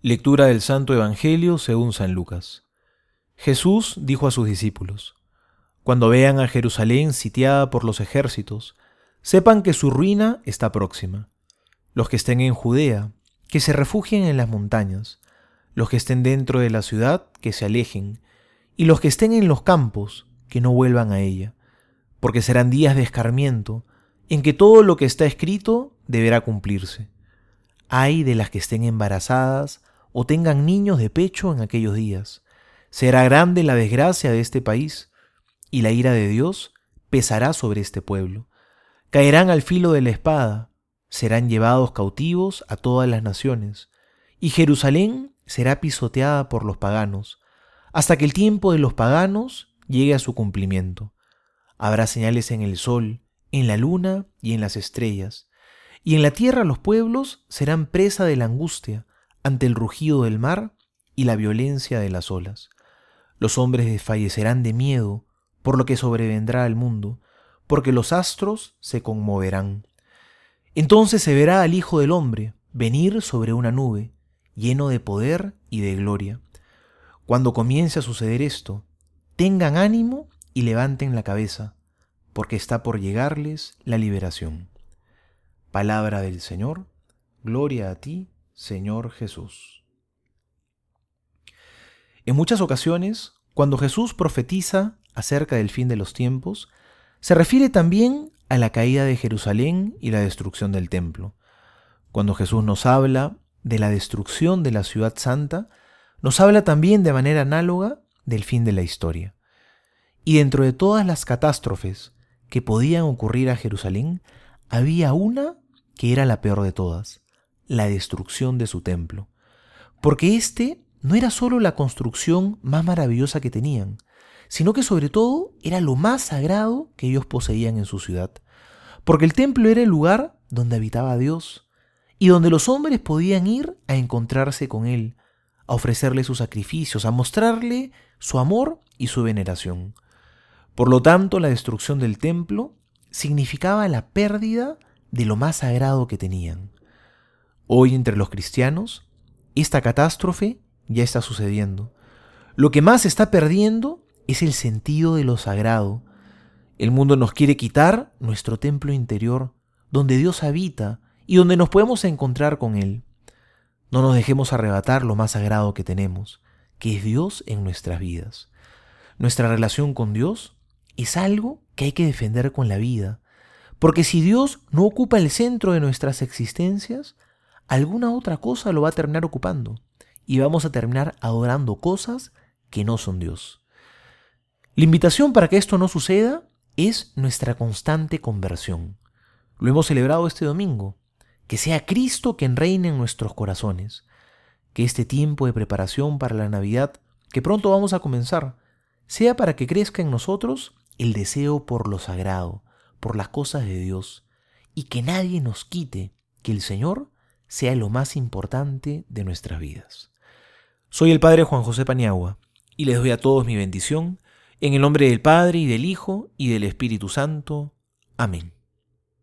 Lectura del Santo Evangelio según San Lucas. Jesús dijo a sus discípulos, Cuando vean a Jerusalén sitiada por los ejércitos, sepan que su ruina está próxima. Los que estén en Judea, que se refugien en las montañas, los que estén dentro de la ciudad, que se alejen, y los que estén en los campos, que no vuelvan a ella, porque serán días de escarmiento, en que todo lo que está escrito deberá cumplirse. Ay de las que estén embarazadas o tengan niños de pecho en aquellos días. Será grande la desgracia de este país, y la ira de Dios pesará sobre este pueblo. Caerán al filo de la espada, serán llevados cautivos a todas las naciones, y Jerusalén será pisoteada por los paganos, hasta que el tiempo de los paganos llegue a su cumplimiento. Habrá señales en el sol, en la luna y en las estrellas, y en la tierra los pueblos serán presa de la angustia, ante el rugido del mar y la violencia de las olas. Los hombres desfallecerán de miedo por lo que sobrevendrá al mundo, porque los astros se conmoverán. Entonces se verá al Hijo del Hombre venir sobre una nube, lleno de poder y de gloria. Cuando comience a suceder esto, tengan ánimo y levanten la cabeza, porque está por llegarles la liberación. Palabra del Señor, gloria a ti, Señor Jesús. En muchas ocasiones, cuando Jesús profetiza acerca del fin de los tiempos, se refiere también a la caída de Jerusalén y la destrucción del templo. Cuando Jesús nos habla de la destrucción de la ciudad santa, nos habla también de manera análoga del fin de la historia. Y dentro de todas las catástrofes que podían ocurrir a Jerusalén, había una que era la peor de todas, la destrucción de su templo. Porque este no era solo la construcción más maravillosa que tenían, sino que sobre todo era lo más sagrado que ellos poseían en su ciudad. Porque el templo era el lugar donde habitaba Dios y donde los hombres podían ir a encontrarse con Él, a ofrecerle sus sacrificios, a mostrarle su amor y su veneración. Por lo tanto, la destrucción del templo significaba la pérdida de lo más sagrado que tenían. Hoy entre los cristianos, esta catástrofe ya está sucediendo. Lo que más está perdiendo es el sentido de lo sagrado. El mundo nos quiere quitar nuestro templo interior, donde Dios habita y donde nos podemos encontrar con Él. No nos dejemos arrebatar lo más sagrado que tenemos, que es Dios en nuestras vidas. Nuestra relación con Dios es algo que hay que defender con la vida, porque si Dios no ocupa el centro de nuestras existencias, alguna otra cosa lo va a terminar ocupando y vamos a terminar adorando cosas que no son Dios. La invitación para que esto no suceda es nuestra constante conversión. Lo hemos celebrado este domingo. Que sea Cristo quien reine en nuestros corazones. Que este tiempo de preparación para la Navidad, que pronto vamos a comenzar, sea para que crezca en nosotros el deseo por lo sagrado, por las cosas de Dios, y que nadie nos quite que el Señor sea lo más importante de nuestras vidas. Soy el Padre Juan José Paniagua y les doy a todos mi bendición en el nombre del Padre y del Hijo y del Espíritu Santo. Amén.